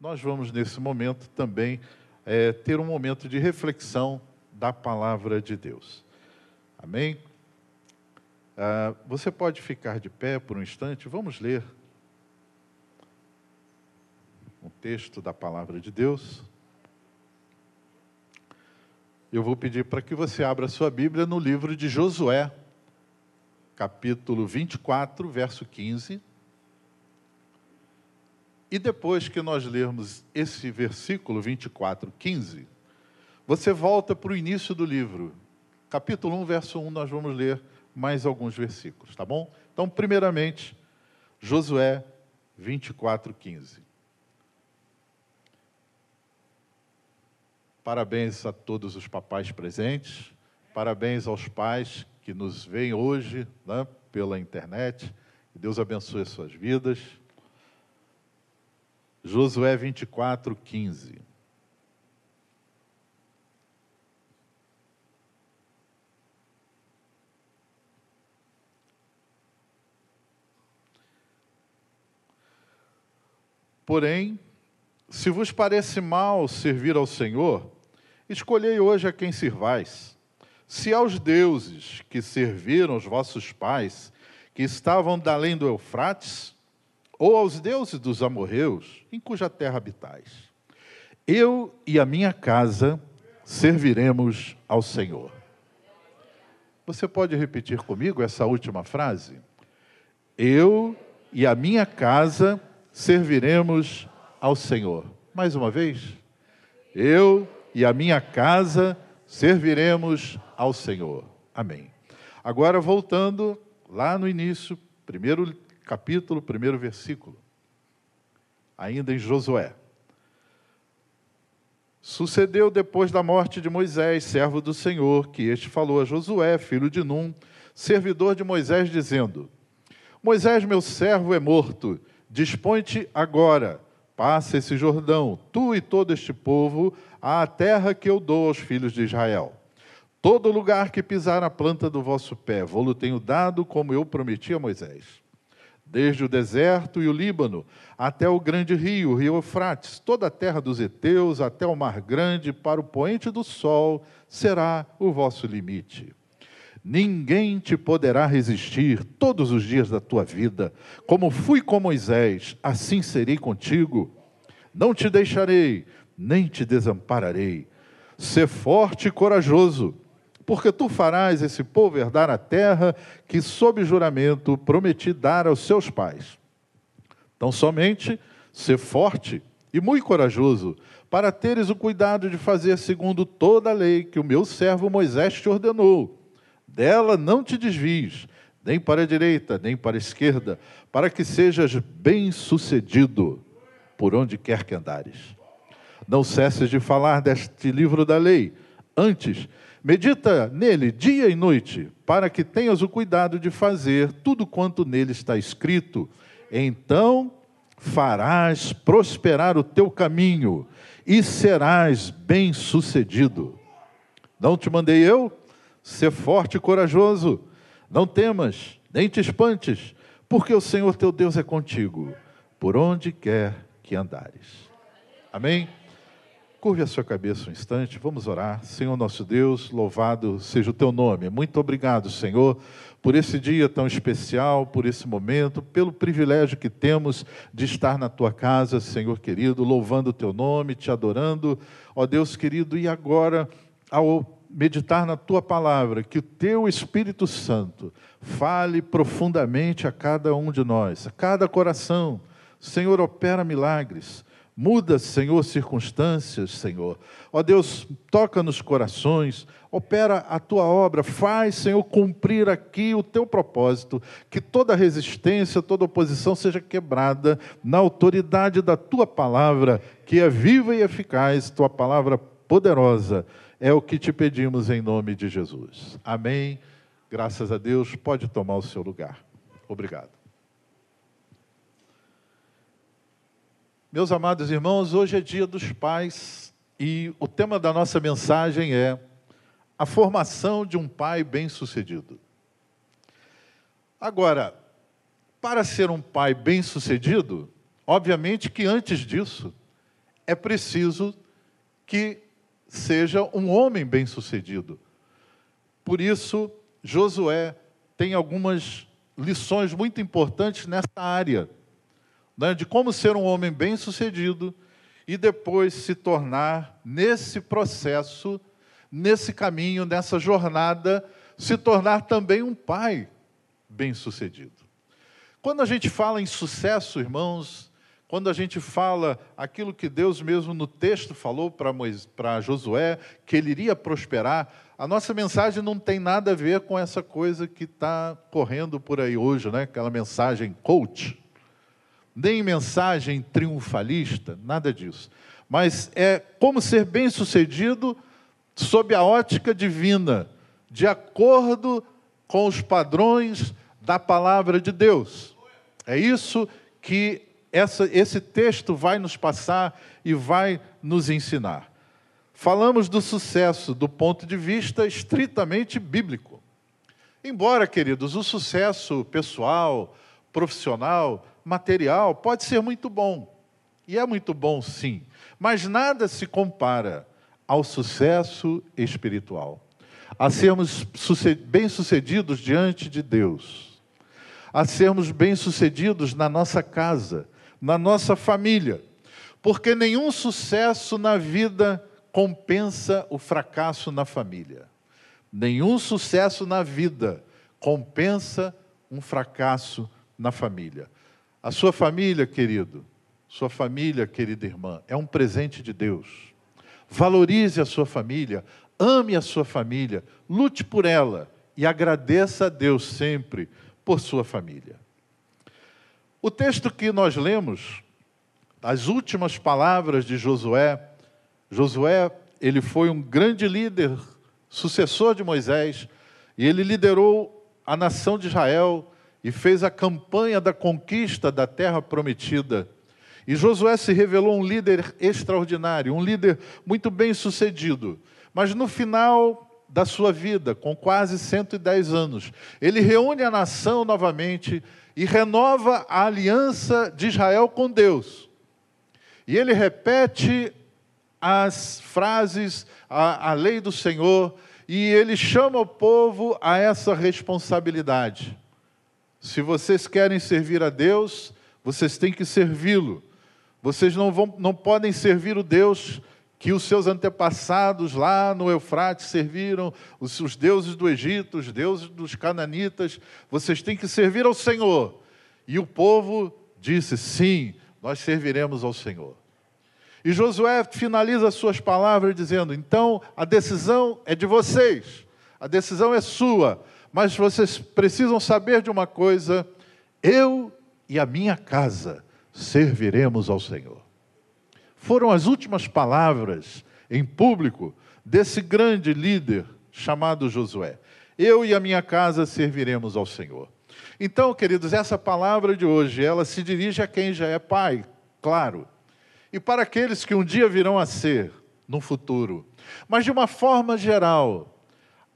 nós vamos, nesse momento, também é, ter um momento de reflexão da palavra de Deus. Amém? Ah, você pode ficar de pé por um instante? Vamos ler um texto da palavra de Deus. Eu vou pedir para que você abra sua Bíblia no livro de Josué, capítulo 24, verso 15. E depois que nós lermos esse versículo 24, 15, você volta para o início do livro. Capítulo 1, verso 1, nós vamos ler mais alguns versículos, tá bom? Então, primeiramente, Josué 24, 15. Parabéns a todos os papais presentes, parabéns aos pais que nos veem hoje né, pela internet. Deus abençoe as suas vidas. Josué 24, 15. Porém, se vos parece mal servir ao Senhor, escolhei hoje a quem sirvais. Se aos deuses que serviram os vossos pais, que estavam da além do Eufrates, ou aos deuses dos amorreus, em cuja terra habitais. Eu e a minha casa serviremos ao Senhor. Você pode repetir comigo essa última frase? Eu e a minha casa serviremos ao Senhor. Mais uma vez, eu e a minha casa serviremos ao Senhor. Amém. Agora, voltando lá no início, primeiro capítulo, primeiro versículo, ainda em Josué. Sucedeu depois da morte de Moisés, servo do Senhor, que este falou a Josué, filho de Num, servidor de Moisés, dizendo: Moisés, meu servo, é morto, dispõe-te agora Passa esse Jordão, tu e todo este povo, à terra que eu dou aos filhos de Israel. Todo lugar que pisar a planta do vosso pé, vou-lo tenho dado, como eu prometi a Moisés. Desde o deserto e o Líbano, até o grande rio, o rio Eufrates, toda a terra dos heteus, até o mar grande, para o poente do sol, será o vosso limite. Ninguém te poderá resistir todos os dias da tua vida. Como fui com Moisés, assim serei contigo. Não te deixarei, nem te desampararei. Sê forte e corajoso, porque tu farás esse povo herdar a terra que, sob juramento, prometi dar aos seus pais. Então, somente sê forte e muito corajoso, para teres o cuidado de fazer segundo toda a lei que o meu servo Moisés te ordenou dela não te desvies, nem para a direita, nem para a esquerda, para que sejas bem-sucedido por onde quer que andares. Não cesses de falar deste livro da lei. Antes, medita nele dia e noite, para que tenhas o cuidado de fazer tudo quanto nele está escrito. Então farás prosperar o teu caminho e serás bem-sucedido. Não te mandei eu? Ser forte e corajoso, não temas, nem te espantes, porque o Senhor teu Deus é contigo, por onde quer que andares. Amém? Curve a sua cabeça um instante, vamos orar. Senhor nosso Deus, louvado seja o teu nome. Muito obrigado, Senhor, por esse dia tão especial, por esse momento, pelo privilégio que temos de estar na tua casa, Senhor querido, louvando o teu nome, te adorando. Ó Deus querido, e agora, ao meditar na tua palavra, que o teu Espírito Santo fale profundamente a cada um de nós, a cada coração. Senhor, opera milagres. Muda, Senhor, circunstâncias, Senhor. Ó Deus, toca nos corações, opera a tua obra, faz, Senhor, cumprir aqui o teu propósito, que toda resistência, toda oposição seja quebrada na autoridade da tua palavra, que é viva e eficaz, tua palavra poderosa é o que te pedimos em nome de Jesus. Amém. Graças a Deus. Pode tomar o seu lugar. Obrigado. Meus amados irmãos, hoje é dia dos pais e o tema da nossa mensagem é a formação de um pai bem-sucedido. Agora, para ser um pai bem-sucedido, obviamente que antes disso, é preciso que seja um homem bem-sucedido. Por isso, Josué tem algumas lições muito importantes nessa área, né, de como ser um homem bem-sucedido e depois se tornar, nesse processo, nesse caminho, nessa jornada, se tornar também um pai bem-sucedido. Quando a gente fala em sucesso, irmãos, quando a gente fala aquilo que Deus mesmo no texto falou para Josué, que ele iria prosperar, a nossa mensagem não tem nada a ver com essa coisa que está correndo por aí hoje, né? aquela mensagem coach, nem mensagem triunfalista, nada disso. Mas é como ser bem-sucedido sob a ótica divina, de acordo com os padrões da palavra de Deus. É isso que essa, esse texto vai nos passar e vai nos ensinar. Falamos do sucesso do ponto de vista estritamente bíblico. Embora, queridos, o sucesso pessoal, profissional, material pode ser muito bom. E é muito bom, sim. Mas nada se compara ao sucesso espiritual, a sermos bem-sucedidos diante de Deus a sermos bem-sucedidos na nossa casa, na nossa família, porque nenhum sucesso na vida compensa o fracasso na família. Nenhum sucesso na vida compensa um fracasso na família. A sua família, querido, sua família, querida irmã, é um presente de Deus. Valorize a sua família, ame a sua família, lute por ela e agradeça a Deus sempre por sua família. O texto que nós lemos, as últimas palavras de Josué, Josué, ele foi um grande líder, sucessor de Moisés, e ele liderou a nação de Israel e fez a campanha da conquista da terra prometida. E Josué se revelou um líder extraordinário, um líder muito bem sucedido. Mas no final da sua vida, com quase 110 anos. Ele reúne a nação novamente e renova a aliança de Israel com Deus. E ele repete as frases, a, a lei do Senhor, e ele chama o povo a essa responsabilidade. Se vocês querem servir a Deus, vocês têm que servi-lo. Vocês não, vão, não podem servir o Deus que os seus antepassados lá no Eufrates serviram, os, os deuses do Egito, os deuses dos cananitas, vocês têm que servir ao Senhor. E o povo disse: sim, nós serviremos ao Senhor. E Josué finaliza suas palavras dizendo: então a decisão é de vocês, a decisão é sua, mas vocês precisam saber de uma coisa: eu e a minha casa serviremos ao Senhor foram as últimas palavras em público desse grande líder chamado Josué. Eu e a minha casa serviremos ao Senhor. Então, queridos, essa palavra de hoje, ela se dirige a quem já é pai, claro, e para aqueles que um dia virão a ser no futuro. Mas de uma forma geral,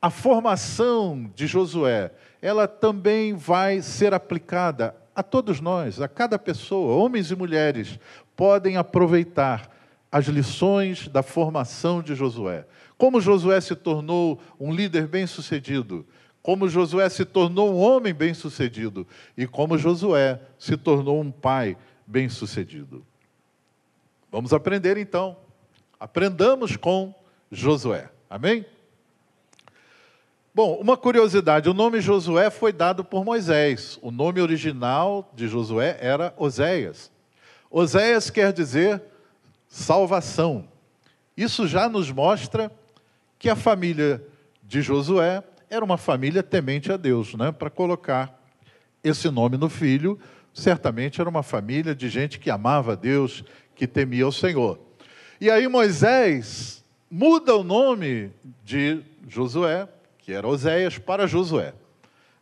a formação de Josué, ela também vai ser aplicada a todos nós, a cada pessoa, homens e mulheres, podem aproveitar as lições da formação de Josué. Como Josué se tornou um líder bem-sucedido, como Josué se tornou um homem bem-sucedido e como Josué se tornou um pai bem-sucedido. Vamos aprender então. Aprendamos com Josué. Amém? Bom, uma curiosidade: o nome Josué foi dado por Moisés. O nome original de Josué era Oséias. Oséias quer dizer salvação. Isso já nos mostra que a família de Josué era uma família temente a Deus, né? Para colocar esse nome no filho, certamente era uma família de gente que amava a Deus, que temia o Senhor. E aí Moisés muda o nome de Josué, que era Oséias, para Josué.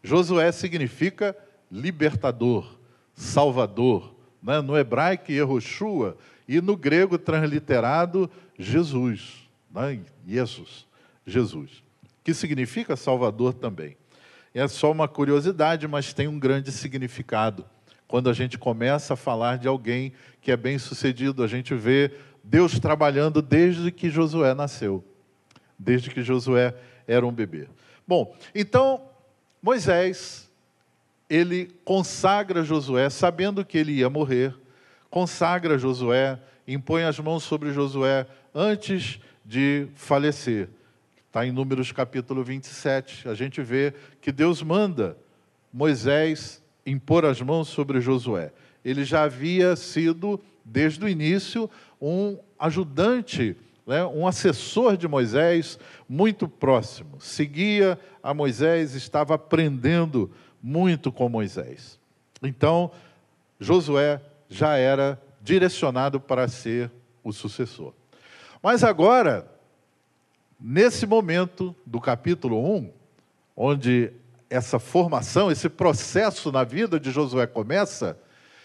Josué significa libertador, salvador, né? no hebraico Yehoshua, e no grego transliterado Jesus, né? Jesus, Jesus, que significa Salvador também. É só uma curiosidade, mas tem um grande significado. Quando a gente começa a falar de alguém que é bem sucedido, a gente vê Deus trabalhando desde que Josué nasceu, desde que Josué era um bebê. Bom, então Moisés, ele consagra Josué, sabendo que ele ia morrer, consagra Josué, impõe as mãos sobre Josué antes de falecer. Está em Números capítulo 27. A gente vê que Deus manda Moisés impor as mãos sobre Josué. Ele já havia sido, desde o início, um ajudante, né, um assessor de Moisés muito próximo. Seguia a Moisés, estava aprendendo muito com Moisés. Então, Josué já era direcionado para ser o sucessor. Mas agora, nesse momento do capítulo 1, onde essa formação, esse processo na vida de Josué começa,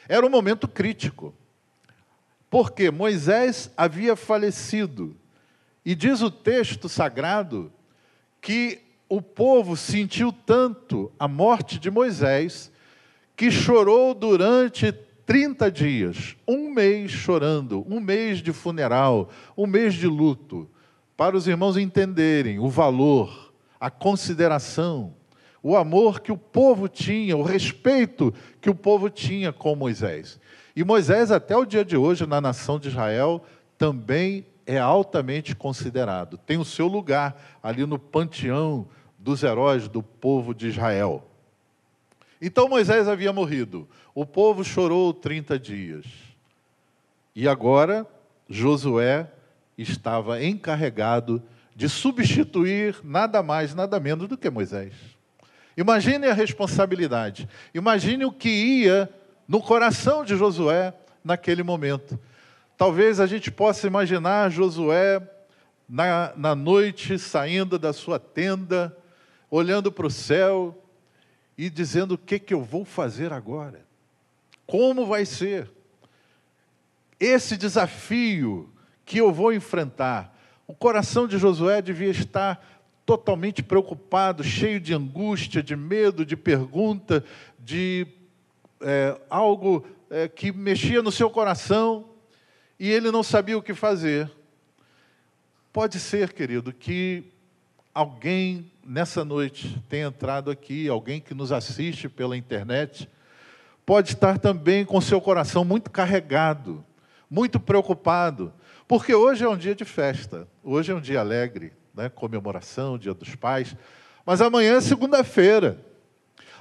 era um momento crítico. Porque Moisés havia falecido. E diz o texto sagrado que o povo sentiu tanto a morte de Moisés que chorou durante 30 dias, um mês chorando, um mês de funeral, um mês de luto, para os irmãos entenderem o valor, a consideração, o amor que o povo tinha, o respeito que o povo tinha com Moisés. E Moisés, até o dia de hoje, na nação de Israel, também é altamente considerado. Tem o seu lugar ali no panteão dos heróis do povo de Israel. Então Moisés havia morrido. O povo chorou 30 dias. E agora Josué estava encarregado de substituir nada mais, nada menos do que Moisés. Imagine a responsabilidade. Imagine o que ia no coração de Josué naquele momento. Talvez a gente possa imaginar Josué na, na noite saindo da sua tenda, olhando para o céu e dizendo: o que, que eu vou fazer agora? Como vai ser? Esse desafio que eu vou enfrentar. O coração de Josué devia estar totalmente preocupado, cheio de angústia, de medo, de pergunta, de é, algo é, que mexia no seu coração e ele não sabia o que fazer. Pode ser, querido, que alguém nessa noite tenha entrado aqui, alguém que nos assiste pela internet, pode estar também com seu coração muito carregado, muito preocupado, porque hoje é um dia de festa, hoje é um dia alegre, né, comemoração, Dia dos Pais, mas amanhã é segunda-feira.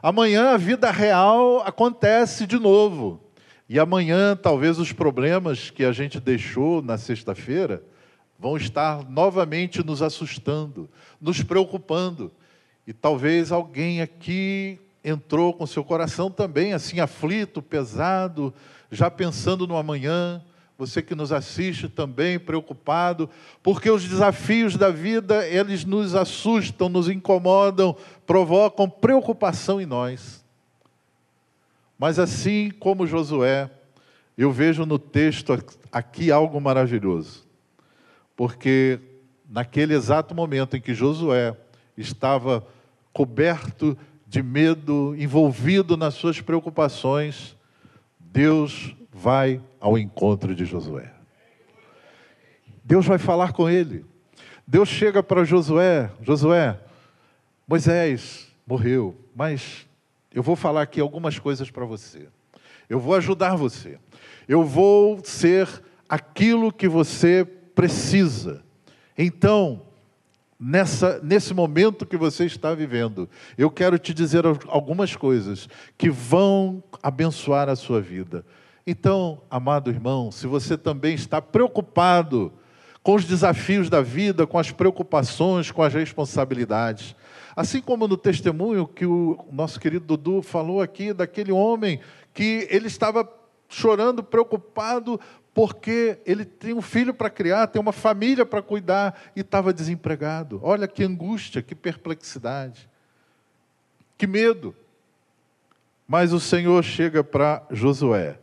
Amanhã a vida real acontece de novo. E amanhã, talvez os problemas que a gente deixou na sexta-feira vão estar novamente nos assustando, nos preocupando. E talvez alguém aqui entrou com seu coração também assim aflito, pesado, já pensando no amanhã, você que nos assiste também preocupado, porque os desafios da vida, eles nos assustam, nos incomodam, provocam preocupação em nós. Mas assim como Josué, eu vejo no texto aqui algo maravilhoso. Porque naquele exato momento em que Josué estava coberto de medo, envolvido nas suas preocupações, Deus vai ao encontro de Josué. Deus vai falar com ele. Deus chega para Josué: Josué, Moisés morreu, mas eu vou falar aqui algumas coisas para você. Eu vou ajudar você. Eu vou ser aquilo que você precisa. Então, nessa, nesse momento que você está vivendo, eu quero te dizer algumas coisas que vão abençoar a sua vida. Então, amado irmão, se você também está preocupado com os desafios da vida, com as preocupações, com as responsabilidades, assim como no testemunho que o nosso querido Dudu falou aqui, daquele homem que ele estava chorando, preocupado, porque ele tem um filho para criar, tem uma família para cuidar e estava desempregado. Olha que angústia, que perplexidade, que medo. Mas o Senhor chega para Josué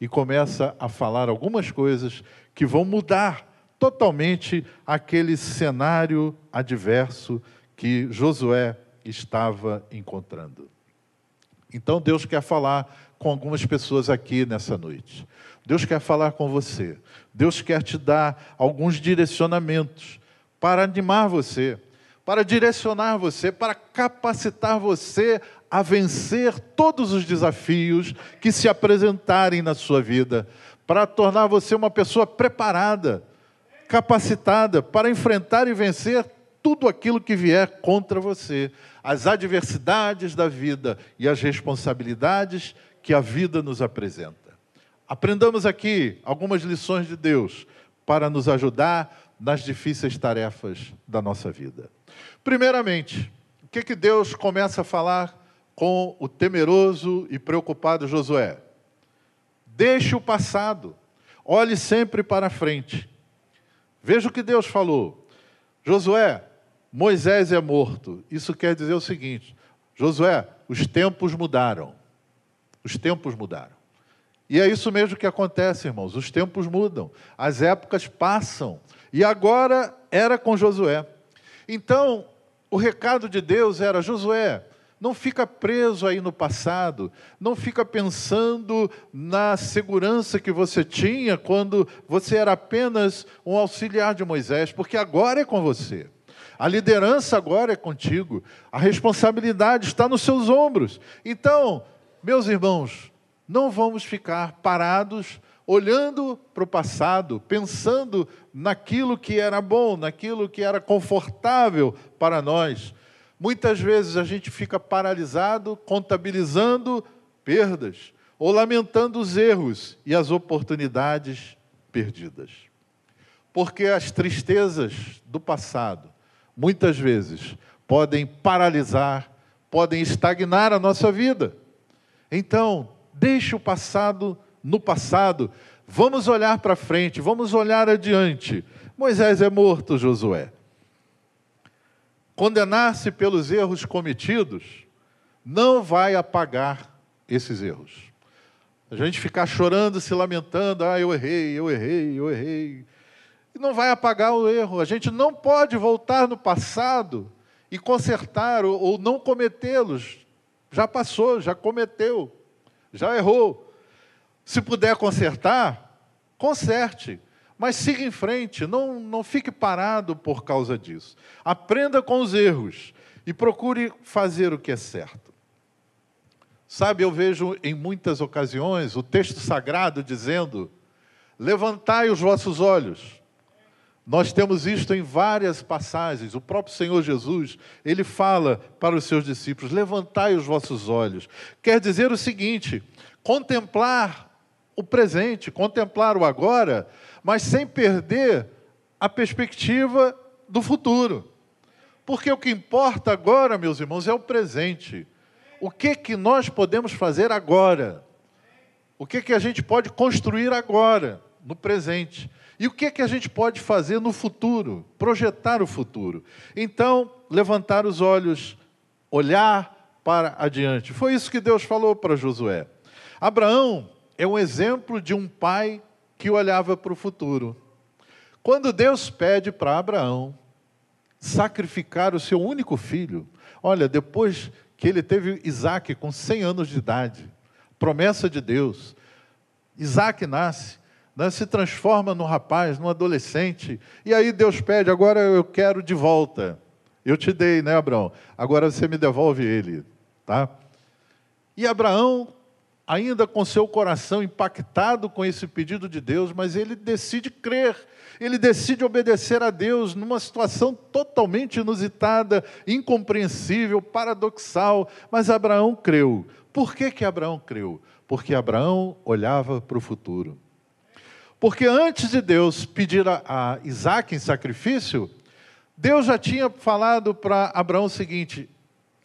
e começa a falar algumas coisas que vão mudar totalmente aquele cenário adverso que Josué estava encontrando. Então Deus quer falar com algumas pessoas aqui nessa noite. Deus quer falar com você. Deus quer te dar alguns direcionamentos para animar você, para direcionar você, para capacitar você a vencer todos os desafios que se apresentarem na sua vida, para tornar você uma pessoa preparada, capacitada para enfrentar e vencer tudo aquilo que vier contra você, as adversidades da vida e as responsabilidades que a vida nos apresenta. Aprendamos aqui algumas lições de Deus para nos ajudar nas difíceis tarefas da nossa vida. Primeiramente, o que, que Deus começa a falar com o temeroso e preocupado Josué? Deixe o passado, olhe sempre para frente. Veja o que Deus falou. Josué, Moisés é morto. Isso quer dizer o seguinte: Josué, os tempos mudaram. Os tempos mudaram. E é isso mesmo que acontece, irmãos. Os tempos mudam, as épocas passam. E agora era com Josué. Então, o recado de Deus era: Josué, não fica preso aí no passado, não fica pensando na segurança que você tinha quando você era apenas um auxiliar de Moisés, porque agora é com você. A liderança agora é contigo, a responsabilidade está nos seus ombros. Então, meus irmãos, não vamos ficar parados olhando para o passado, pensando naquilo que era bom, naquilo que era confortável para nós. Muitas vezes a gente fica paralisado, contabilizando perdas ou lamentando os erros e as oportunidades perdidas. Porque as tristezas do passado, muitas vezes, podem paralisar, podem estagnar a nossa vida. Então, deixe o passado no passado, vamos olhar para frente, vamos olhar adiante. Moisés é morto, Josué. Condenar-se pelos erros cometidos não vai apagar esses erros. A gente ficar chorando, se lamentando, ah, eu errei, eu errei, eu errei não vai apagar o erro. A gente não pode voltar no passado e consertar ou, ou não cometê-los. Já passou, já cometeu, já errou. Se puder consertar, conserte. Mas siga em frente, não, não fique parado por causa disso. Aprenda com os erros e procure fazer o que é certo. Sabe, eu vejo em muitas ocasiões o texto sagrado dizendo: Levantai os vossos olhos nós temos isto em várias passagens. O próprio Senhor Jesus, ele fala para os seus discípulos: levantai os vossos olhos. Quer dizer o seguinte: contemplar o presente, contemplar o agora, mas sem perder a perspectiva do futuro. Porque o que importa agora, meus irmãos, é o presente. O que que nós podemos fazer agora? O que que a gente pode construir agora, no presente? E o que que a gente pode fazer no futuro? Projetar o futuro. Então, levantar os olhos, olhar para adiante. Foi isso que Deus falou para Josué. Abraão é um exemplo de um pai que olhava para o futuro. Quando Deus pede para Abraão sacrificar o seu único filho, olha, depois que ele teve Isaac com 100 anos de idade, promessa de Deus, Isaac nasce, né, se transforma num rapaz, num adolescente, e aí Deus pede, agora eu quero de volta. Eu te dei, né, Abraão? Agora você me devolve ele, tá? E Abraão, ainda com seu coração impactado com esse pedido de Deus, mas ele decide crer, ele decide obedecer a Deus numa situação totalmente inusitada, incompreensível, paradoxal, mas Abraão creu. Por que, que Abraão creu? Porque Abraão olhava para o futuro. Porque antes de Deus pedir a, Isaac em sacrifício, Deus já tinha falado para Abraão o seguinte: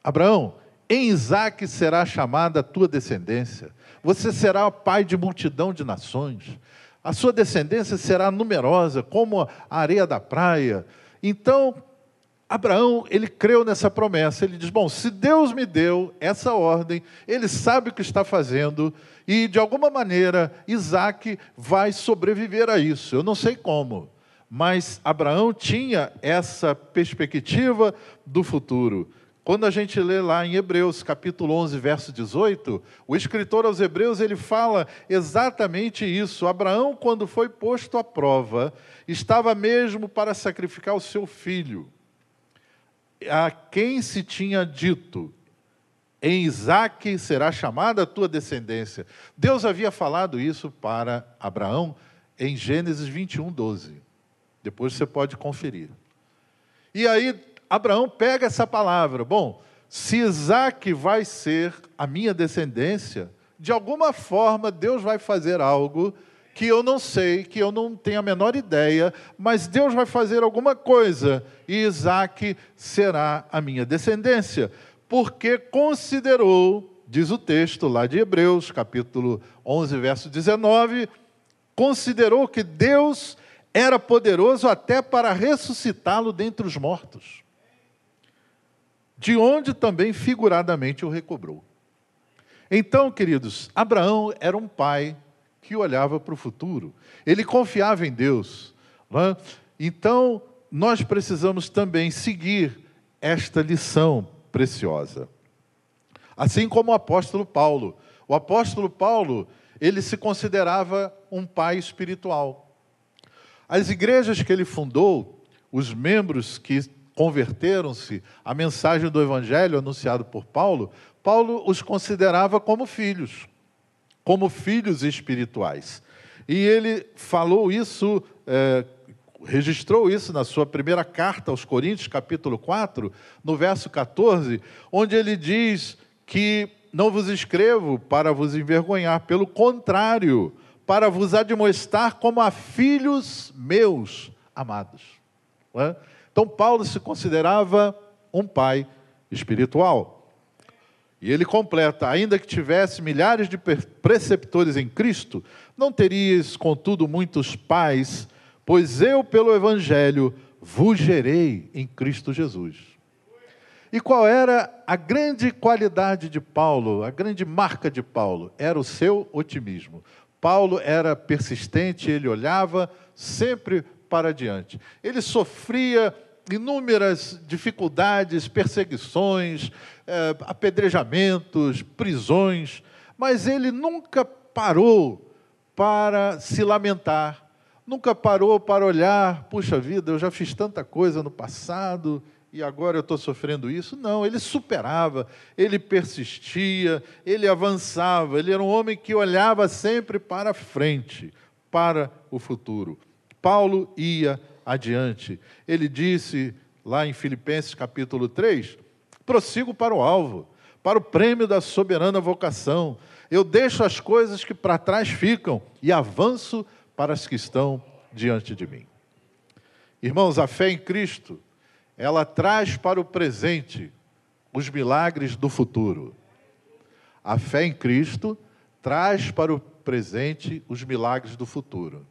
Abraão, em Isaac será chamada a tua descendência, você será pai de multidão de nações, a sua descendência será numerosa como a areia da praia. Então, Abraão, ele creu nessa promessa. Ele diz: Bom, se Deus me deu essa ordem, ele sabe o que está fazendo, e de alguma maneira Isaac vai sobreviver a isso. Eu não sei como, mas Abraão tinha essa perspectiva do futuro. Quando a gente lê lá em Hebreus, capítulo 11, verso 18, o escritor aos Hebreus, ele fala exatamente isso. Abraão, quando foi posto à prova, estava mesmo para sacrificar o seu filho, a quem se tinha dito: em Isaque será chamada a tua descendência. Deus havia falado isso para Abraão em Gênesis 21, 12. Depois você pode conferir. E aí, Abraão pega essa palavra. Bom, se Isaac vai ser a minha descendência, de alguma forma Deus vai fazer algo que eu não sei, que eu não tenho a menor ideia, mas Deus vai fazer alguma coisa e Isaac será a minha descendência, porque considerou, diz o texto lá de Hebreus, capítulo 11, verso 19, considerou que Deus era poderoso até para ressuscitá-lo dentre os mortos de onde também figuradamente o recobrou. Então, queridos, Abraão era um pai que olhava para o futuro, ele confiava em Deus. É? Então, nós precisamos também seguir esta lição preciosa. Assim como o apóstolo Paulo. O apóstolo Paulo, ele se considerava um pai espiritual. As igrejas que ele fundou, os membros que converteram-se à mensagem do Evangelho anunciado por Paulo, Paulo os considerava como filhos, como filhos espirituais. E ele falou isso, é, registrou isso na sua primeira carta aos Coríntios, capítulo 4, no verso 14, onde ele diz que não vos escrevo para vos envergonhar, pelo contrário, para vos admoestar como a filhos meus amados. Não é? Então, Paulo se considerava um pai espiritual. E ele completa: ainda que tivesse milhares de preceptores em Cristo, não terias, contudo, muitos pais, pois eu, pelo Evangelho, vos gerei em Cristo Jesus. E qual era a grande qualidade de Paulo, a grande marca de Paulo? Era o seu otimismo. Paulo era persistente, ele olhava sempre para diante. Ele sofria inúmeras dificuldades, perseguições, eh, apedrejamentos, prisões, mas ele nunca parou para se lamentar, nunca parou para olhar, puxa vida, eu já fiz tanta coisa no passado e agora eu estou sofrendo isso. Não, ele superava, ele persistia, ele avançava, ele era um homem que olhava sempre para frente, para o futuro. Paulo ia adiante. Ele disse lá em Filipenses capítulo 3: prossigo para o alvo, para o prêmio da soberana vocação. Eu deixo as coisas que para trás ficam e avanço para as que estão diante de mim. Irmãos, a fé em Cristo, ela traz para o presente os milagres do futuro. A fé em Cristo traz para o presente os milagres do futuro.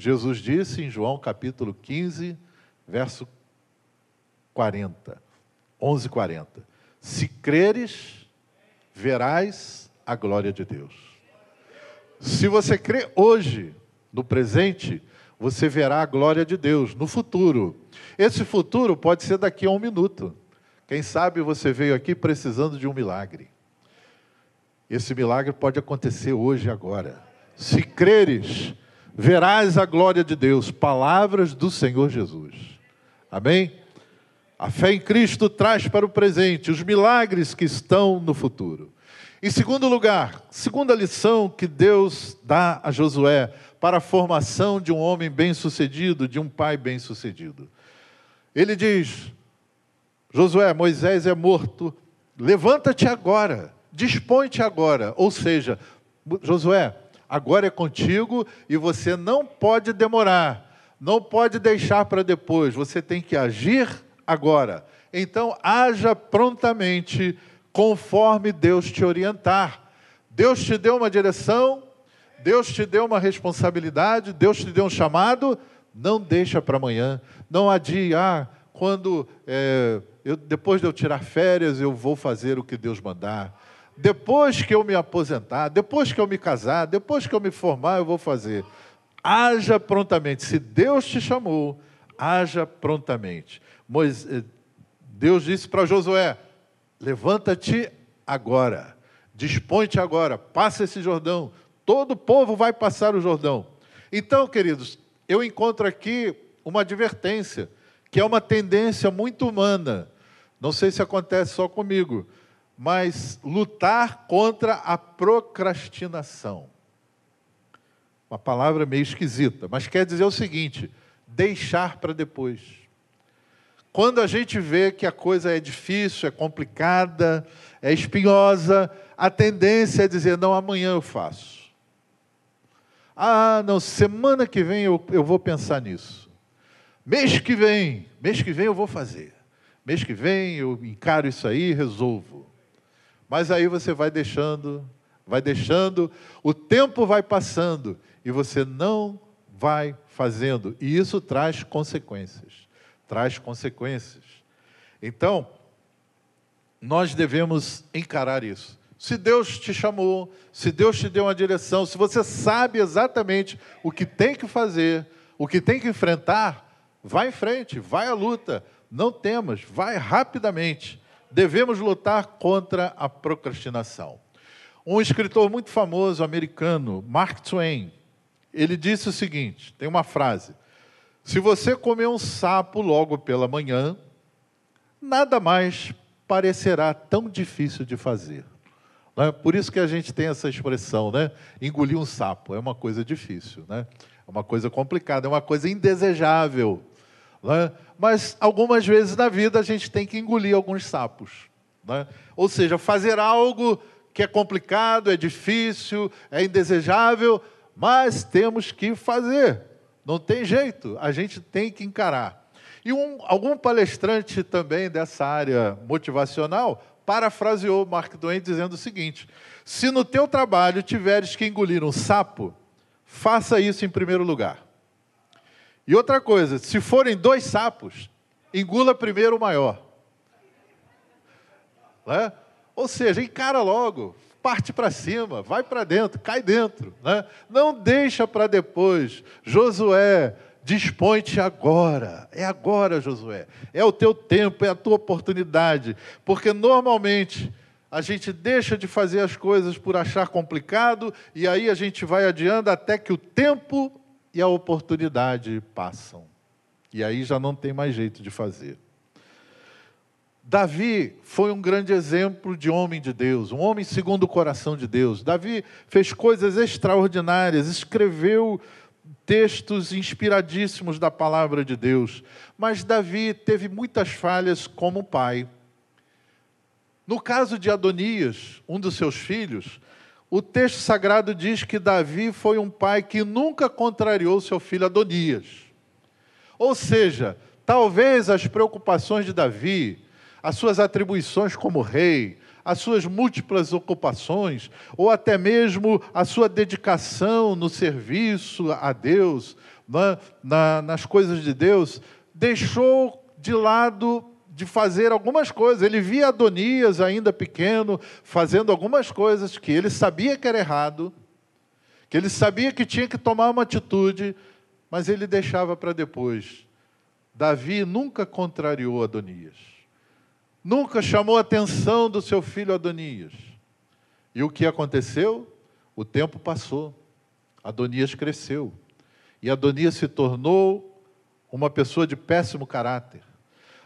Jesus disse em João capítulo 15, verso 40, 11, 40. Se creres, verás a glória de Deus. Se você crê hoje, no presente, você verá a glória de Deus no futuro. Esse futuro pode ser daqui a um minuto. Quem sabe você veio aqui precisando de um milagre. Esse milagre pode acontecer hoje, agora. Se creres, verás a glória de Deus. Palavras do Senhor Jesus. Amém? A fé em Cristo traz para o presente os milagres que estão no futuro. Em segundo lugar, segunda lição que Deus dá a Josué para a formação de um homem bem-sucedido, de um pai bem-sucedido. Ele diz: Josué, Moisés é morto, levanta-te agora, dispõe-te agora. Ou seja, Josué, agora é contigo e você não pode demorar, não pode deixar para depois, você tem que agir agora. Então, haja prontamente, conforme Deus te orientar. Deus te deu uma direção, Deus te deu uma responsabilidade, Deus te deu um chamado, não deixa para amanhã, não adie, ah, quando, é, eu, depois de eu tirar férias, eu vou fazer o que Deus mandar depois que eu me aposentar, depois que eu me casar, depois que eu me formar, eu vou fazer. Haja prontamente. Se Deus te chamou, haja prontamente. Moisés, Deus disse para Josué: Levanta-te agora, dispõe-te agora, passa esse Jordão. Todo o povo vai passar o Jordão. Então, queridos, eu encontro aqui uma advertência, que é uma tendência muito humana. Não sei se acontece só comigo, mas lutar contra a procrastinação. Uma palavra meio esquisita, mas quer dizer o seguinte: deixar para depois. Quando a gente vê que a coisa é difícil, é complicada, é espinhosa, a tendência é dizer: não, amanhã eu faço. Ah, não, semana que vem eu, eu vou pensar nisso. Mês que vem, mês que vem eu vou fazer. Mês que vem eu encaro isso aí e resolvo. Mas aí você vai deixando, vai deixando, o tempo vai passando e você não vai fazendo. E isso traz consequências traz consequências. Então, nós devemos encarar isso. Se Deus te chamou, se Deus te deu uma direção, se você sabe exatamente o que tem que fazer, o que tem que enfrentar, vá em frente, vai à luta, não temas, vai rapidamente. Devemos lutar contra a procrastinação. Um escritor muito famoso americano, Mark Twain, ele disse o seguinte: tem uma frase: se você comer um sapo logo pela manhã, nada mais parecerá tão difícil de fazer. É? Por isso que a gente tem essa expressão, né? Engolir um sapo é uma coisa difícil, né? É uma coisa complicada, é uma coisa indesejável. É? Mas algumas vezes na vida a gente tem que engolir alguns sapos. É? Ou seja, fazer algo que é complicado, é difícil, é indesejável, mas temos que fazer. Não tem jeito, a gente tem que encarar. E um, algum palestrante também dessa área motivacional parafraseou Mark Twain dizendo o seguinte: se no teu trabalho tiveres que engolir um sapo, faça isso em primeiro lugar. E outra coisa, se forem dois sapos, engula primeiro o maior. Né? Ou seja, encara logo, parte para cima, vai para dentro, cai dentro. Né? Não deixa para depois. Josué, dispõe-te agora. É agora, Josué. É o teu tempo, é a tua oportunidade. Porque normalmente a gente deixa de fazer as coisas por achar complicado e aí a gente vai adiando até que o tempo e a oportunidade passam. E aí já não tem mais jeito de fazer. Davi foi um grande exemplo de homem de Deus, um homem segundo o coração de Deus. Davi fez coisas extraordinárias, escreveu textos inspiradíssimos da palavra de Deus. Mas Davi teve muitas falhas como pai. No caso de Adonias, um dos seus filhos, o texto sagrado diz que Davi foi um pai que nunca contrariou seu filho Adonias. Ou seja, talvez as preocupações de Davi, as suas atribuições como rei, as suas múltiplas ocupações, ou até mesmo a sua dedicação no serviço a Deus, na, na, nas coisas de Deus, deixou de lado de fazer algumas coisas. Ele via Adonias, ainda pequeno, fazendo algumas coisas que ele sabia que era errado, que ele sabia que tinha que tomar uma atitude, mas ele deixava para depois. Davi nunca contrariou Adonias. Nunca chamou a atenção do seu filho Adonias. E o que aconteceu? O tempo passou. Adonias cresceu. E Adonias se tornou uma pessoa de péssimo caráter.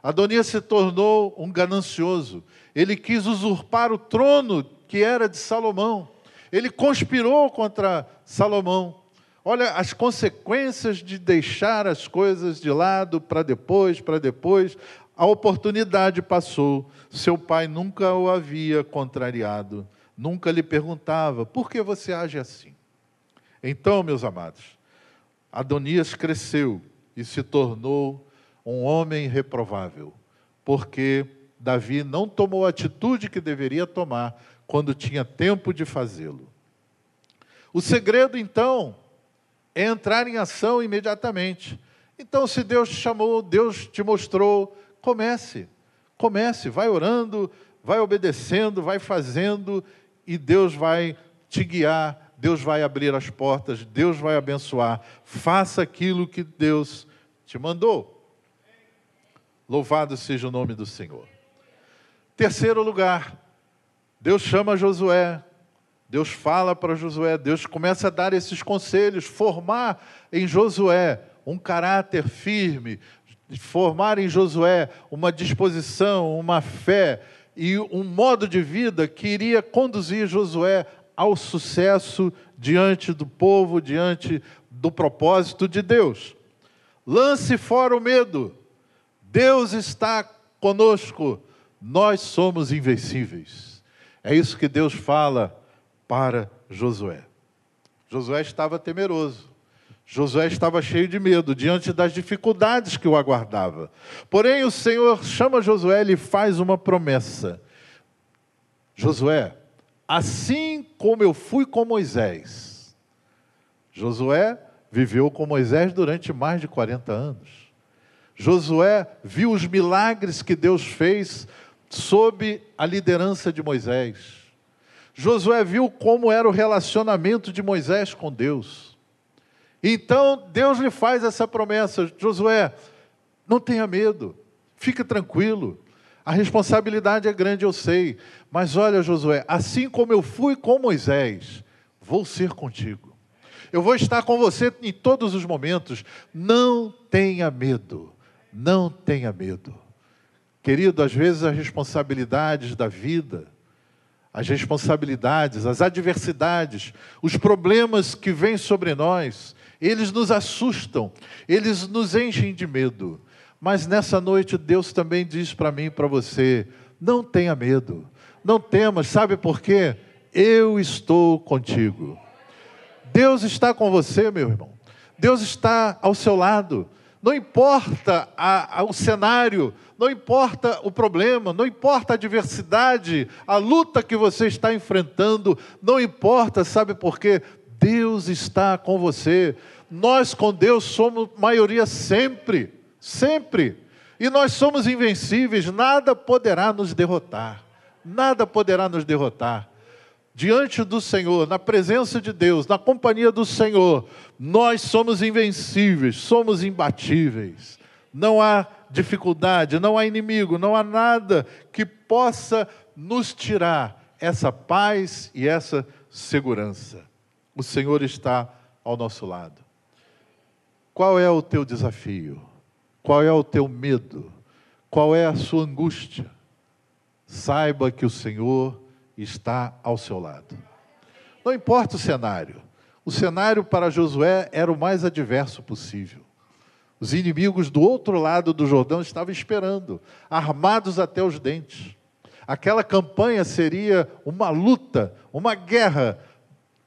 Adonias se tornou um ganancioso. Ele quis usurpar o trono que era de Salomão. Ele conspirou contra Salomão. Olha as consequências de deixar as coisas de lado para depois, para depois. A oportunidade passou, seu pai nunca o havia contrariado, nunca lhe perguntava: por que você age assim? Então, meus amados, Adonias cresceu e se tornou um homem reprovável, porque Davi não tomou a atitude que deveria tomar quando tinha tempo de fazê-lo. O segredo, então, é entrar em ação imediatamente. Então, se Deus te chamou, Deus te mostrou, Comece, comece, vai orando, vai obedecendo, vai fazendo e Deus vai te guiar, Deus vai abrir as portas, Deus vai abençoar. Faça aquilo que Deus te mandou. Louvado seja o nome do Senhor. Terceiro lugar, Deus chama Josué, Deus fala para Josué, Deus começa a dar esses conselhos, formar em Josué um caráter firme, formar em Josué uma disposição, uma fé e um modo de vida que iria conduzir Josué ao sucesso diante do povo, diante do propósito de Deus. Lance fora o medo. Deus está conosco. Nós somos invencíveis. É isso que Deus fala para Josué. Josué estava temeroso. Josué estava cheio de medo diante das dificuldades que o aguardava. Porém, o Senhor chama Josué e lhe faz uma promessa: Josué, assim como eu fui com Moisés. Josué viveu com Moisés durante mais de 40 anos. Josué viu os milagres que Deus fez sob a liderança de Moisés. Josué viu como era o relacionamento de Moisés com Deus. Então Deus lhe faz essa promessa: Josué, não tenha medo, fique tranquilo. A responsabilidade é grande, eu sei. Mas olha, Josué, assim como eu fui com Moisés, vou ser contigo. Eu vou estar com você em todos os momentos. Não tenha medo. Não tenha medo. Querido, às vezes as responsabilidades da vida, as responsabilidades, as adversidades, os problemas que vêm sobre nós, eles nos assustam, eles nos enchem de medo. Mas nessa noite Deus também diz para mim e para você: não tenha medo, não temas, sabe por quê? Eu estou contigo. Deus está com você, meu irmão. Deus está ao seu lado. Não importa a, a, o cenário, não importa o problema, não importa a adversidade, a luta que você está enfrentando, não importa, sabe por quê? Deus está com você. Nós com Deus somos maioria sempre, sempre. E nós somos invencíveis, nada poderá nos derrotar. Nada poderá nos derrotar. Diante do Senhor, na presença de Deus, na companhia do Senhor, nós somos invencíveis, somos imbatíveis. Não há dificuldade, não há inimigo, não há nada que possa nos tirar essa paz e essa segurança. O Senhor está ao nosso lado. Qual é o teu desafio? Qual é o teu medo? Qual é a sua angústia? Saiba que o Senhor está ao seu lado. Não importa o cenário. O cenário para Josué era o mais adverso possível. Os inimigos do outro lado do Jordão estavam esperando, armados até os dentes. Aquela campanha seria uma luta, uma guerra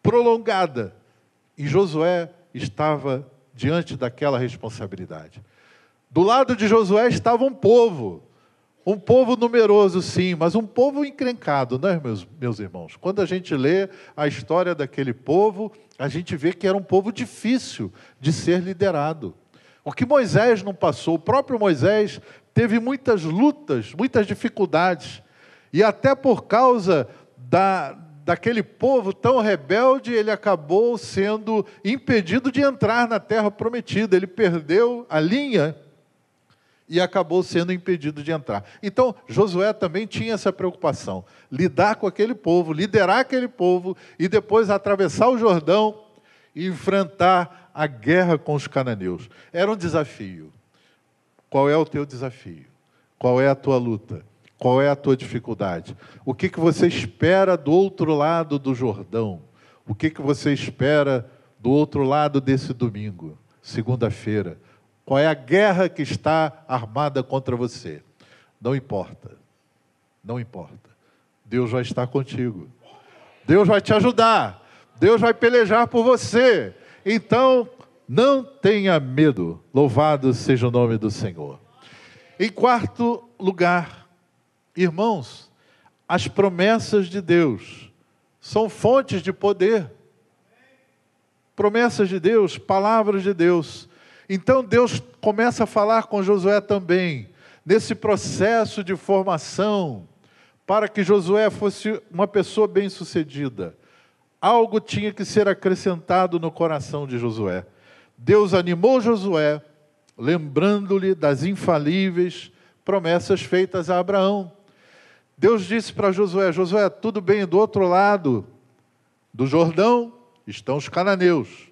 prolongada. E Josué estava diante daquela responsabilidade. Do lado de Josué estava um povo, um povo numeroso, sim, mas um povo encrencado, não é, meus, meus irmãos? Quando a gente lê a história daquele povo, a gente vê que era um povo difícil de ser liderado. O que Moisés não passou, o próprio Moisés teve muitas lutas, muitas dificuldades, e até por causa da, daquele povo tão rebelde, ele acabou sendo impedido de entrar na terra prometida. Ele perdeu a linha e acabou sendo impedido de entrar. Então, Josué também tinha essa preocupação: lidar com aquele povo, liderar aquele povo e depois atravessar o Jordão e enfrentar a guerra com os cananeus. Era um desafio. Qual é o teu desafio? Qual é a tua luta? Qual é a tua dificuldade? O que, que você espera do outro lado do Jordão? O que, que você espera do outro lado desse domingo, segunda-feira? Qual é a guerra que está armada contra você? Não importa. Não importa. Deus vai estar contigo. Deus vai te ajudar. Deus vai pelejar por você. Então, não tenha medo. Louvado seja o nome do Senhor. Em quarto lugar, Irmãos, as promessas de Deus são fontes de poder. Promessas de Deus, palavras de Deus. Então Deus começa a falar com Josué também, nesse processo de formação, para que Josué fosse uma pessoa bem-sucedida. Algo tinha que ser acrescentado no coração de Josué. Deus animou Josué, lembrando-lhe das infalíveis promessas feitas a Abraão. Deus disse para Josué: Josué, tudo bem, do outro lado do Jordão estão os cananeus.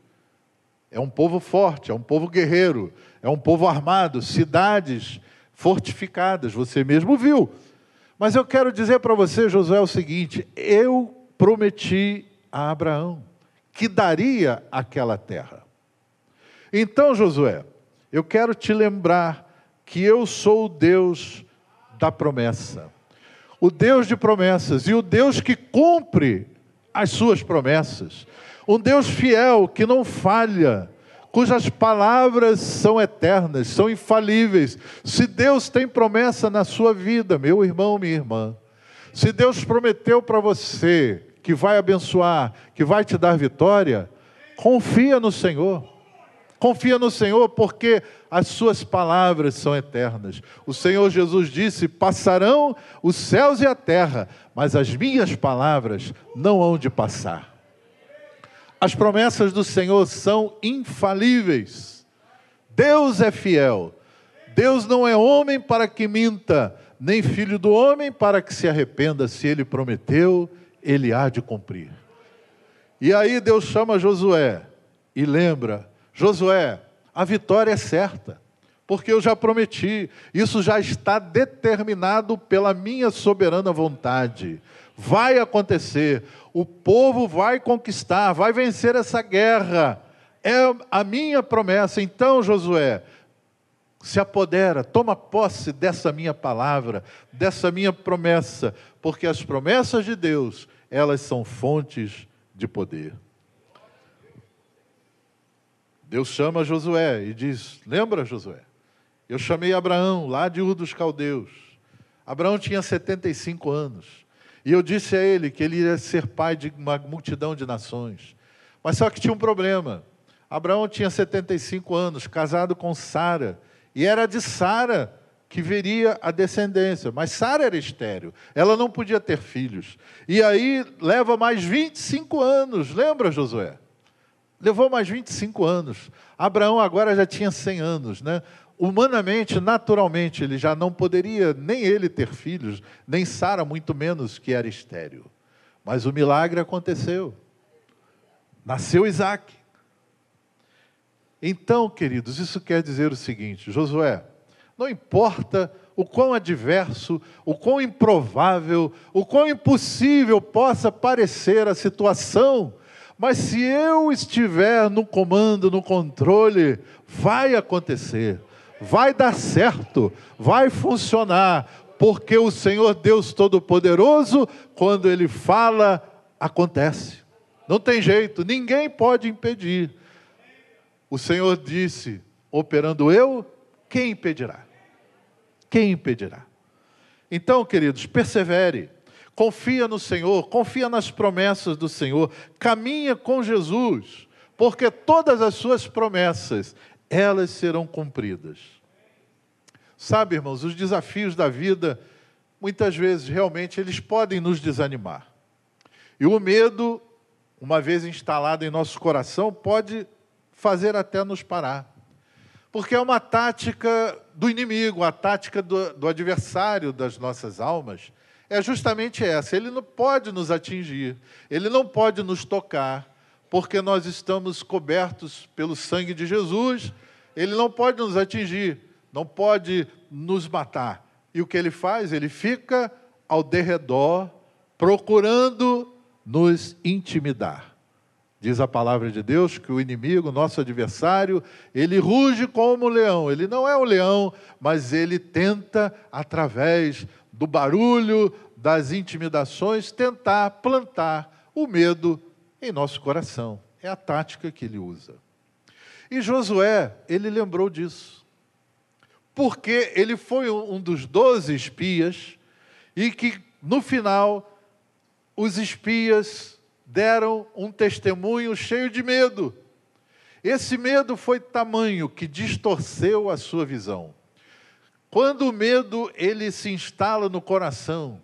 É um povo forte, é um povo guerreiro, é um povo armado, cidades fortificadas, você mesmo viu. Mas eu quero dizer para você, Josué, o seguinte: eu prometi a Abraão que daria aquela terra. Então, Josué, eu quero te lembrar que eu sou o Deus da promessa, o Deus de promessas e o Deus que cumpre as suas promessas, um Deus fiel que não falha, cujas palavras são eternas, são infalíveis. Se Deus tem promessa na sua vida, meu irmão, minha irmã, se Deus prometeu para você que vai abençoar, que vai te dar vitória, confia no Senhor. Confia no Senhor, porque as suas palavras são eternas. O Senhor Jesus disse: Passarão os céus e a terra, mas as minhas palavras não hão de passar. As promessas do Senhor são infalíveis. Deus é fiel. Deus não é homem para que minta, nem filho do homem para que se arrependa. Se ele prometeu, ele há de cumprir. E aí Deus chama Josué e lembra Josué, a vitória é certa, porque eu já prometi, isso já está determinado pela minha soberana vontade. Vai acontecer, o povo vai conquistar, vai vencer essa guerra. É a minha promessa. Então, Josué, se apodera, toma posse dessa minha palavra, dessa minha promessa, porque as promessas de Deus, elas são fontes de poder. Deus chama Josué e diz: Lembra, Josué? Eu chamei Abraão lá de Ur dos Caldeus. Abraão tinha 75 anos. E eu disse a ele que ele iria ser pai de uma multidão de nações. Mas só que tinha um problema. Abraão tinha 75 anos, casado com Sara. E era de Sara que veria a descendência. Mas Sara era estéreo. Ela não podia ter filhos. E aí leva mais 25 anos. Lembra, Josué? Levou mais 25 anos. Abraão agora já tinha 100 anos, né? Humanamente, naturalmente, ele já não poderia nem ele ter filhos, nem Sara, muito menos, que era estéreo. Mas o milagre aconteceu. Nasceu Isaac. Então, queridos, isso quer dizer o seguinte: Josué, não importa o quão adverso, o quão improvável, o quão impossível possa parecer a situação, mas se eu estiver no comando, no controle, vai acontecer, vai dar certo, vai funcionar, porque o Senhor Deus Todo-Poderoso, quando Ele fala, acontece. Não tem jeito, ninguém pode impedir. O Senhor disse: operando eu, quem impedirá? Quem impedirá? Então, queridos, persevere confia no Senhor, confia nas promessas do Senhor, caminha com Jesus, porque todas as suas promessas, elas serão cumpridas. Sabe, irmãos, os desafios da vida, muitas vezes, realmente, eles podem nos desanimar. E o medo, uma vez instalado em nosso coração, pode fazer até nos parar. Porque é uma tática do inimigo, a tática do, do adversário das nossas almas, é justamente essa. Ele não pode nos atingir, ele não pode nos tocar, porque nós estamos cobertos pelo sangue de Jesus. Ele não pode nos atingir, não pode nos matar. E o que ele faz? Ele fica ao derredor, procurando nos intimidar. Diz a palavra de Deus que o inimigo, nosso adversário, ele ruge como um leão. Ele não é um leão, mas ele tenta, através do barulho, das intimidações, tentar plantar o medo em nosso coração. É a tática que ele usa. E Josué, ele lembrou disso. Porque ele foi um dos doze espias e que, no final, os espias deram um testemunho cheio de medo. Esse medo foi tamanho que distorceu a sua visão. Quando o medo ele se instala no coração,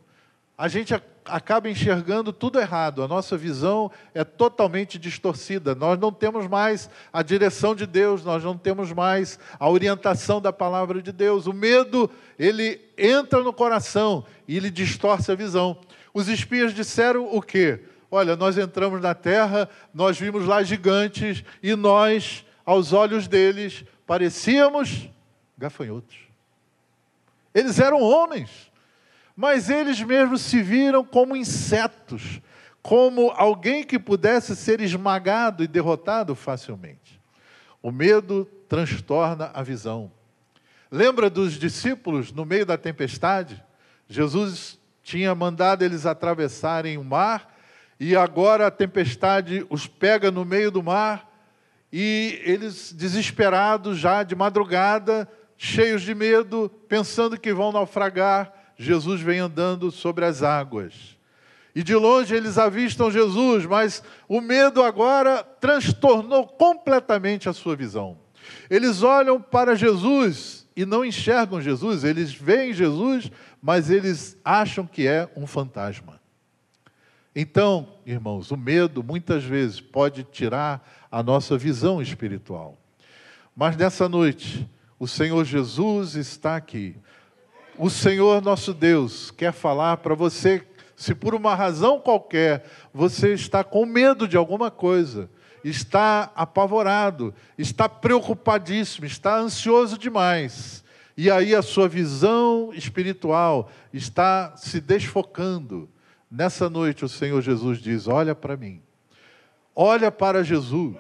a gente acaba enxergando tudo errado, a nossa visão é totalmente distorcida. Nós não temos mais a direção de Deus, nós não temos mais a orientação da palavra de Deus. O medo, ele entra no coração e ele distorce a visão. Os espias disseram o quê? Olha, nós entramos na terra, nós vimos lá gigantes e nós, aos olhos deles, parecíamos gafanhotos. Eles eram homens mas eles mesmos se viram como insetos, como alguém que pudesse ser esmagado e derrotado facilmente. O medo transtorna a visão. Lembra dos discípulos no meio da tempestade? Jesus tinha mandado eles atravessarem o mar e agora a tempestade os pega no meio do mar e eles desesperados já de madrugada, cheios de medo, pensando que vão naufragar, Jesus vem andando sobre as águas. E de longe eles avistam Jesus, mas o medo agora transtornou completamente a sua visão. Eles olham para Jesus e não enxergam Jesus, eles veem Jesus, mas eles acham que é um fantasma. Então, irmãos, o medo muitas vezes pode tirar a nossa visão espiritual. Mas nessa noite, o Senhor Jesus está aqui o Senhor nosso Deus quer falar para você, se por uma razão qualquer você está com medo de alguma coisa, está apavorado, está preocupadíssimo, está ansioso demais, e aí a sua visão espiritual está se desfocando. Nessa noite o Senhor Jesus diz: Olha para mim, olha para Jesus,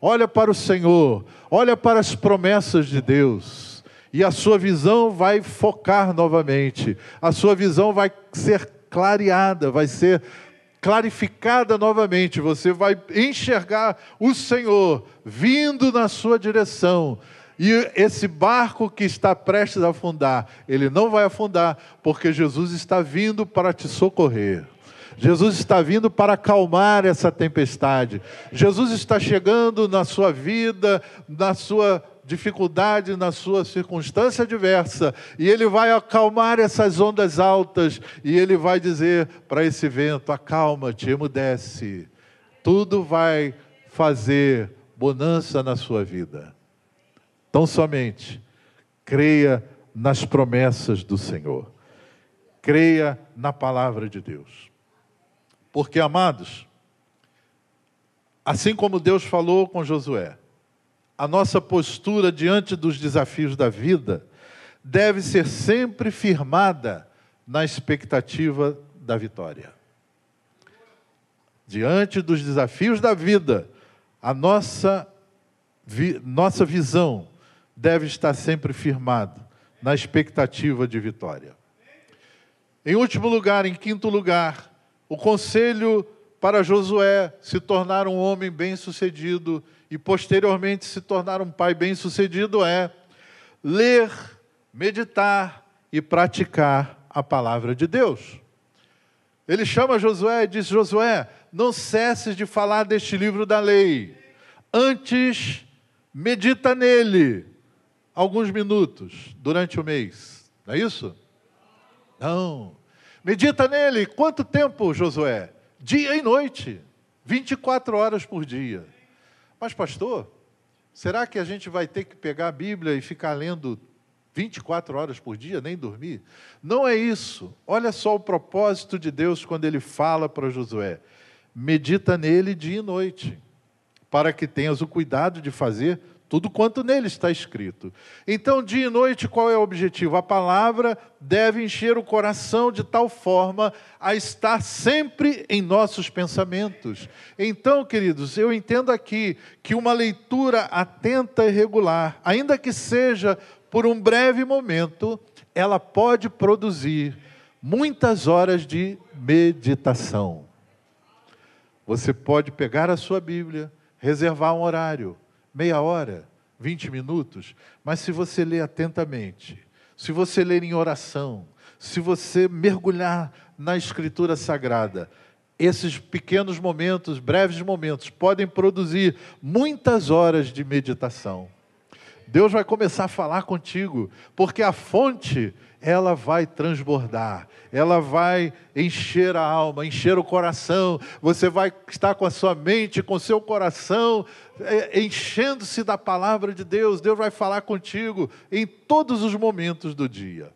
olha para o Senhor, olha para as promessas de Deus e a sua visão vai focar novamente, a sua visão vai ser clareada, vai ser clarificada novamente, você vai enxergar o Senhor vindo na sua direção. E esse barco que está prestes a afundar, ele não vai afundar, porque Jesus está vindo para te socorrer. Jesus está vindo para acalmar essa tempestade. Jesus está chegando na sua vida, na sua dificuldade na sua circunstância adversa, e ele vai acalmar essas ondas altas, e ele vai dizer para esse vento: acalma-te, emudece. Tudo vai fazer bonança na sua vida. Tão somente creia nas promessas do Senhor. Creia na palavra de Deus. Porque, amados, assim como Deus falou com Josué, a nossa postura diante dos desafios da vida deve ser sempre firmada na expectativa da vitória. Diante dos desafios da vida, a nossa, vi, nossa visão deve estar sempre firmada na expectativa de vitória. Em último lugar, em quinto lugar, o conselho para Josué se tornar um homem bem-sucedido e posteriormente se tornar um pai bem-sucedido é ler, meditar e praticar a palavra de Deus. Ele chama Josué e diz: Josué, não cesses de falar deste livro da lei. Antes, medita nele alguns minutos durante o mês. Não é isso? Não. Medita nele. Quanto tempo, Josué? dia e noite, 24 horas por dia. Mas, pastor, será que a gente vai ter que pegar a Bíblia e ficar lendo 24 horas por dia, nem dormir? Não é isso. Olha só o propósito de Deus quando ele fala para Josué: medita nele dia e noite, para que tenhas o cuidado de fazer tudo quanto nele está escrito. Então, dia e noite, qual é o objetivo? A palavra deve encher o coração de tal forma a estar sempre em nossos pensamentos. Então, queridos, eu entendo aqui que uma leitura atenta e regular, ainda que seja por um breve momento, ela pode produzir muitas horas de meditação. Você pode pegar a sua Bíblia, reservar um horário meia hora, 20 minutos, mas se você ler atentamente, se você ler em oração, se você mergulhar na Escritura Sagrada, esses pequenos momentos, breves momentos, podem produzir muitas horas de meditação. Deus vai começar a falar contigo, porque a fonte ela vai transbordar, ela vai encher a alma, encher o coração. Você vai estar com a sua mente, com o seu coração, é, enchendo-se da palavra de Deus. Deus vai falar contigo em todos os momentos do dia.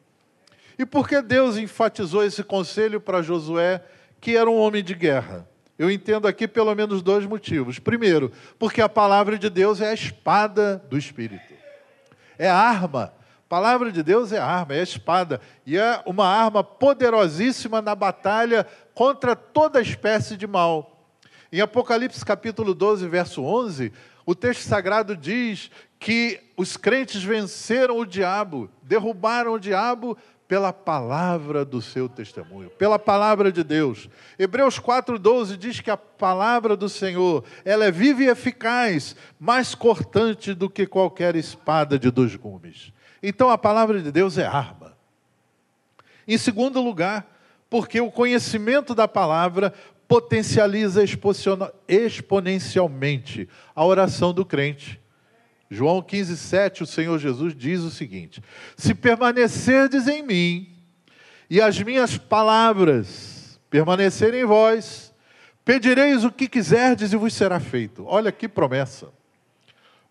E por que Deus enfatizou esse conselho para Josué, que era um homem de guerra? Eu entendo aqui pelo menos dois motivos. Primeiro, porque a palavra de Deus é a espada do Espírito, é a arma palavra de Deus é arma, é espada, e é uma arma poderosíssima na batalha contra toda espécie de mal. Em Apocalipse capítulo 12, verso 11, o texto sagrado diz que os crentes venceram o diabo, derrubaram o diabo pela palavra do seu testemunho, pela palavra de Deus. Hebreus 4:12 diz que a palavra do Senhor, ela é viva e eficaz, mais cortante do que qualquer espada de dois gumes. Então a palavra de Deus é arma. Em segundo lugar, porque o conhecimento da palavra potencializa exponencialmente a oração do crente. João 15, 7, o Senhor Jesus diz o seguinte: Se permanecerdes em mim e as minhas palavras permanecerem em vós, pedireis o que quiserdes e vos será feito. Olha que promessa.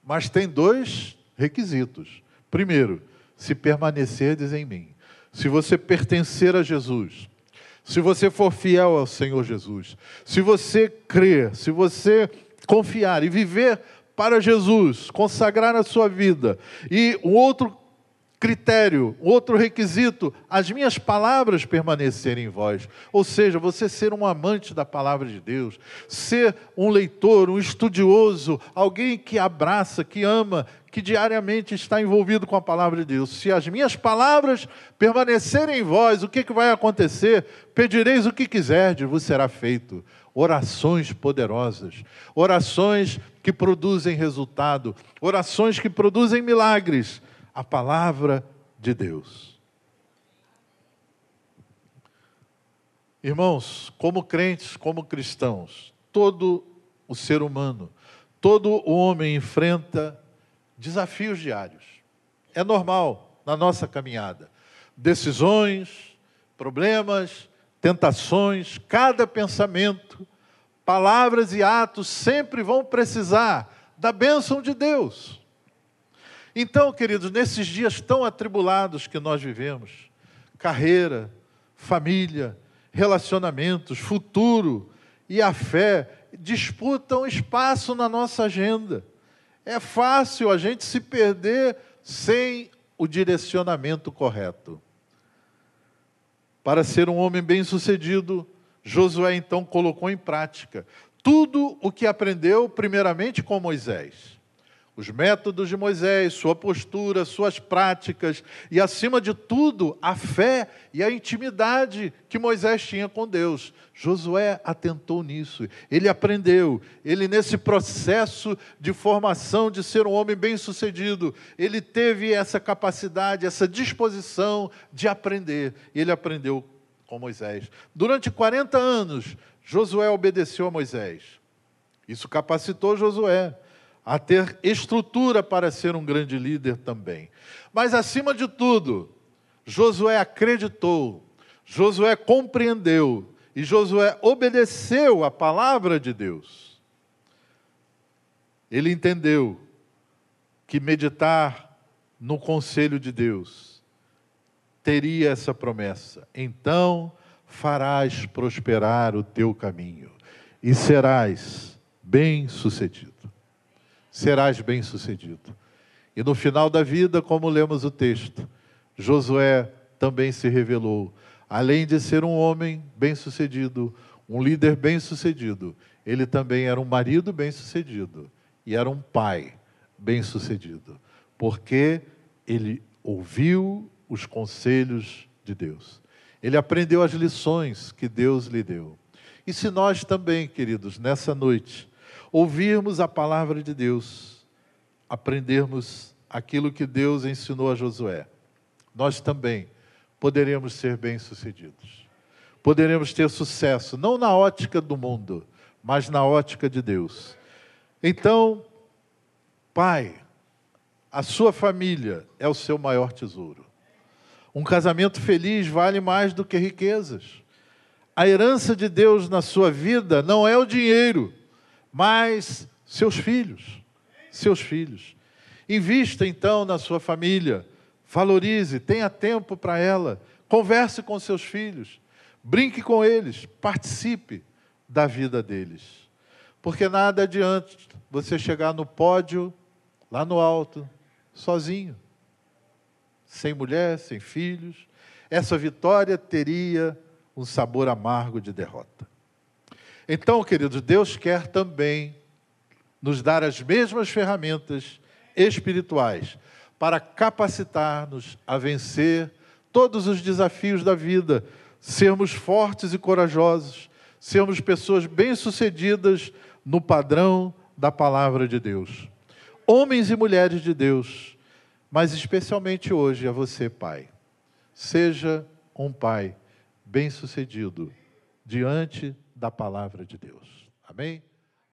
Mas tem dois requisitos. Primeiro, se permanecerdes em mim. Se você pertencer a Jesus, se você for fiel ao Senhor Jesus, se você crer, se você confiar e viver para Jesus, consagrar a sua vida. E um outro critério, outro requisito, as minhas palavras permanecerem em vós. Ou seja, você ser um amante da palavra de Deus, ser um leitor, um estudioso, alguém que abraça, que ama, que diariamente está envolvido com a palavra de Deus. Se as minhas palavras permanecerem em vós, o que, que vai acontecer? Pedireis o que quiserdes, vos será feito. Orações poderosas, orações que produzem resultado, orações que produzem milagres a palavra de Deus. Irmãos, como crentes, como cristãos, todo o ser humano, todo o homem enfrenta desafios diários. É normal na nossa caminhada. Decisões, problemas, tentações, cada pensamento, palavras e atos sempre vão precisar da bênção de Deus. Então, queridos, nesses dias tão atribulados que nós vivemos, carreira, família, relacionamentos, futuro e a fé disputam espaço na nossa agenda. É fácil a gente se perder sem o direcionamento correto. Para ser um homem bem-sucedido, Josué então colocou em prática tudo o que aprendeu primeiramente com Moisés os métodos de Moisés, sua postura, suas práticas e, acima de tudo, a fé e a intimidade que Moisés tinha com Deus. Josué atentou nisso, ele aprendeu, ele, nesse processo de formação de ser um homem bem-sucedido, ele teve essa capacidade, essa disposição de aprender, ele aprendeu com Moisés. Durante 40 anos, Josué obedeceu a Moisés. Isso capacitou Josué a ter estrutura para ser um grande líder também. Mas, acima de tudo, Josué acreditou, Josué compreendeu e Josué obedeceu a palavra de Deus. Ele entendeu que meditar no conselho de Deus teria essa promessa. Então farás prosperar o teu caminho e serás bem-sucedido serás bem-sucedido. E no final da vida, como lemos o texto, Josué também se revelou. Além de ser um homem bem-sucedido, um líder bem-sucedido, ele também era um marido bem-sucedido e era um pai bem-sucedido, porque ele ouviu os conselhos de Deus. Ele aprendeu as lições que Deus lhe deu. E se nós também, queridos, nessa noite, ouvirmos a palavra de Deus, aprendermos aquilo que Deus ensinou a Josué, nós também poderemos ser bem-sucedidos. Poderemos ter sucesso, não na ótica do mundo, mas na ótica de Deus. Então, Pai, a sua família é o seu maior tesouro. Um casamento feliz vale mais do que riquezas. A herança de Deus na sua vida não é o dinheiro, mas seus filhos. Seus filhos. Invista então na sua família, valorize, tenha tempo para ela, converse com seus filhos, brinque com eles, participe da vida deles. Porque nada adianta você chegar no pódio, lá no alto, sozinho, sem mulher, sem filhos, essa vitória teria um sabor amargo de derrota. Então, queridos, Deus quer também nos dar as mesmas ferramentas espirituais para capacitar-nos a vencer todos os desafios da vida, sermos fortes e corajosos, sermos pessoas bem-sucedidas no padrão da palavra de Deus homens e mulheres de Deus, mas especialmente hoje a você, pai. Seja um pai bem-sucedido diante da palavra de Deus. Amém?